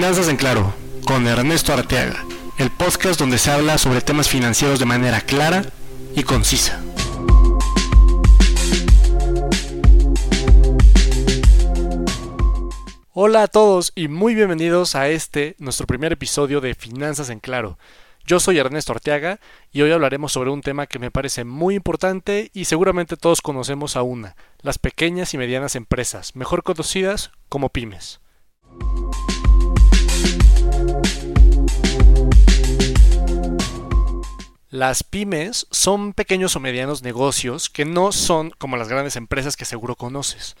Finanzas en Claro, con Ernesto Arteaga, el podcast donde se habla sobre temas financieros de manera clara y concisa. Hola a todos y muy bienvenidos a este, nuestro primer episodio de Finanzas en Claro. Yo soy Ernesto Arteaga y hoy hablaremos sobre un tema que me parece muy importante y seguramente todos conocemos a una, las pequeñas y medianas empresas, mejor conocidas como pymes. Las pymes son pequeños o medianos negocios que no son como las grandes empresas que seguro conoces.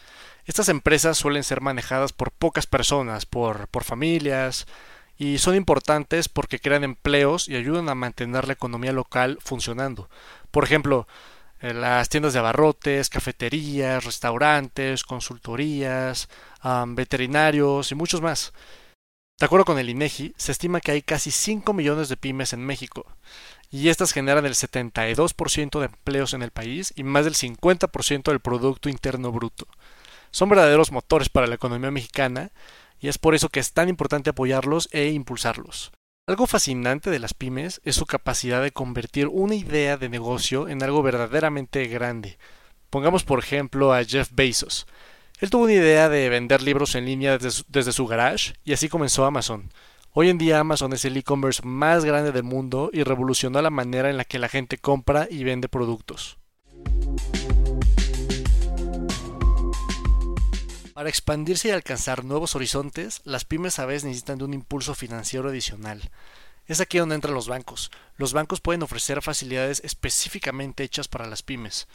Estas empresas suelen ser manejadas por pocas personas, por, por familias, y son importantes porque crean empleos y ayudan a mantener la economía local funcionando. Por ejemplo, eh, las tiendas de abarrotes, cafeterías, restaurantes, consultorías, veterinarios y muchos más. De acuerdo con el INEGI, se estima que hay casi 5 millones de pymes en México, y estas generan el 72% de empleos en el país y más del 50% del Producto Interno Bruto. Son verdaderos motores para la economía mexicana y es por eso que es tan importante apoyarlos e impulsarlos. Algo fascinante de las pymes es su capacidad de convertir una idea de negocio en algo verdaderamente grande. Pongamos por ejemplo a Jeff Bezos. Él tuvo una idea de vender libros en línea desde su, garage y así comenzó Amazon. Hoy en día Amazon es el e-commerce más grande del mundo y revolucionó la manera en la que la gente compra y vende productos. Para expandirse y alcanzar nuevos horizontes, las pymes a veces necesitan de un impulso financiero adicional. Es aquí donde entran los bancos. Los bancos pueden ofrecer facilidades específicamente hechas para las pymes.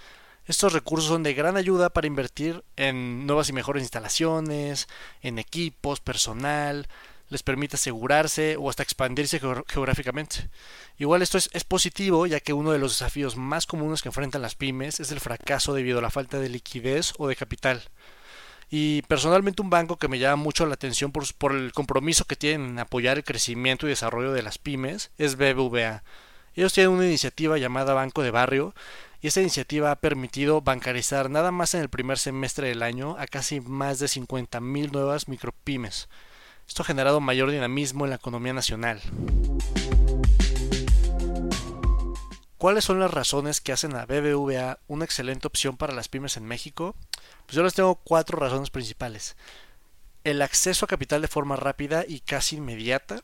Estos recursos son de gran ayuda para invertir en nuevas y mejores instalaciones, en equipos, personal, les permite asegurarse o hasta expandirse geográficamente. Igual esto es, positivo ya que uno de los desafíos más comunes que enfrentan las pymes es el fracaso debido a la falta de liquidez o de capital. Y personalmente un banco que me llama mucho la atención por, por el compromiso que tienen en apoyar el crecimiento y desarrollo de las pymes es BBVA. Ellos tienen una iniciativa llamada Banco de Barrio y esta iniciativa ha permitido bancarizar nada más en el primer semestre del año a casi más de 50.000 nuevas micropymes. Esto ha generado mayor dinamismo en la economía nacional. ¿Cuáles son las razones que hacen a BBVA una excelente opción para las pymes en México? Pues yo les tengo cuatro razones principales. El acceso a capital de forma rápida y casi inmediata,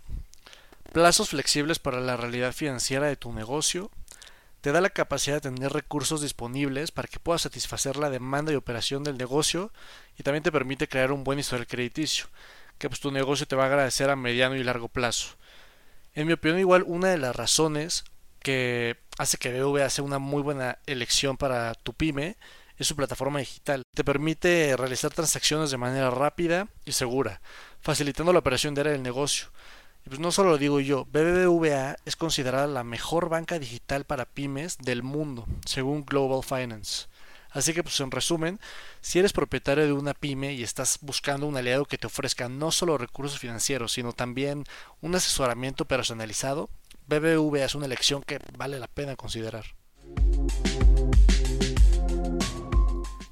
plazos flexibles para la realidad financiera de tu negocio, te da la capacidad de tener recursos disponibles para que puedas satisfacer la demanda y operación del negocio y también te permite crear un buen historial crediticio que pues, tu negocio te va a agradecer a mediano y largo plazo. En mi opinión, igual una de las razones que hace que BBVA sea una muy buena elección para tu pyme es su plataforma digital. Te permite realizar transacciones de manera rápida y segura, facilitando la operación diaria del negocio. Y pues no solo lo digo yo, BBVA es considerada la mejor banca digital para pymes del mundo, según Global Finance. Así que, pues en resumen, si eres propietario de una pyme y estás buscando un aliado que te ofrezca no solo recursos financieros, sino también un asesoramiento personalizado, BBVA es una elección que vale la pena considerar.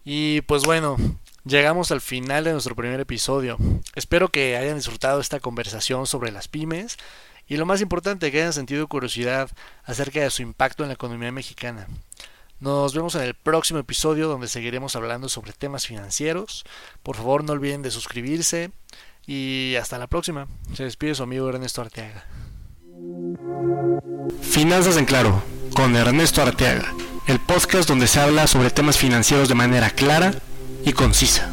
Y pues bueno, llegamos al final de nuestro primer episodio. Espero que hayan disfrutado esta conversación sobre las pymes y lo más importante, que hayan sentido curiosidad acerca de su impacto en la economía mexicana. Nos vemos en el próximo episodio donde seguiremos hablando sobre temas financieros. Por favor no olviden de suscribirse y hasta la próxima. Se despide su amigo Ernesto Arteaga. Finanzas en Claro, con Ernesto Arteaga, el podcast donde se habla sobre temas financieros de manera clara y concisa.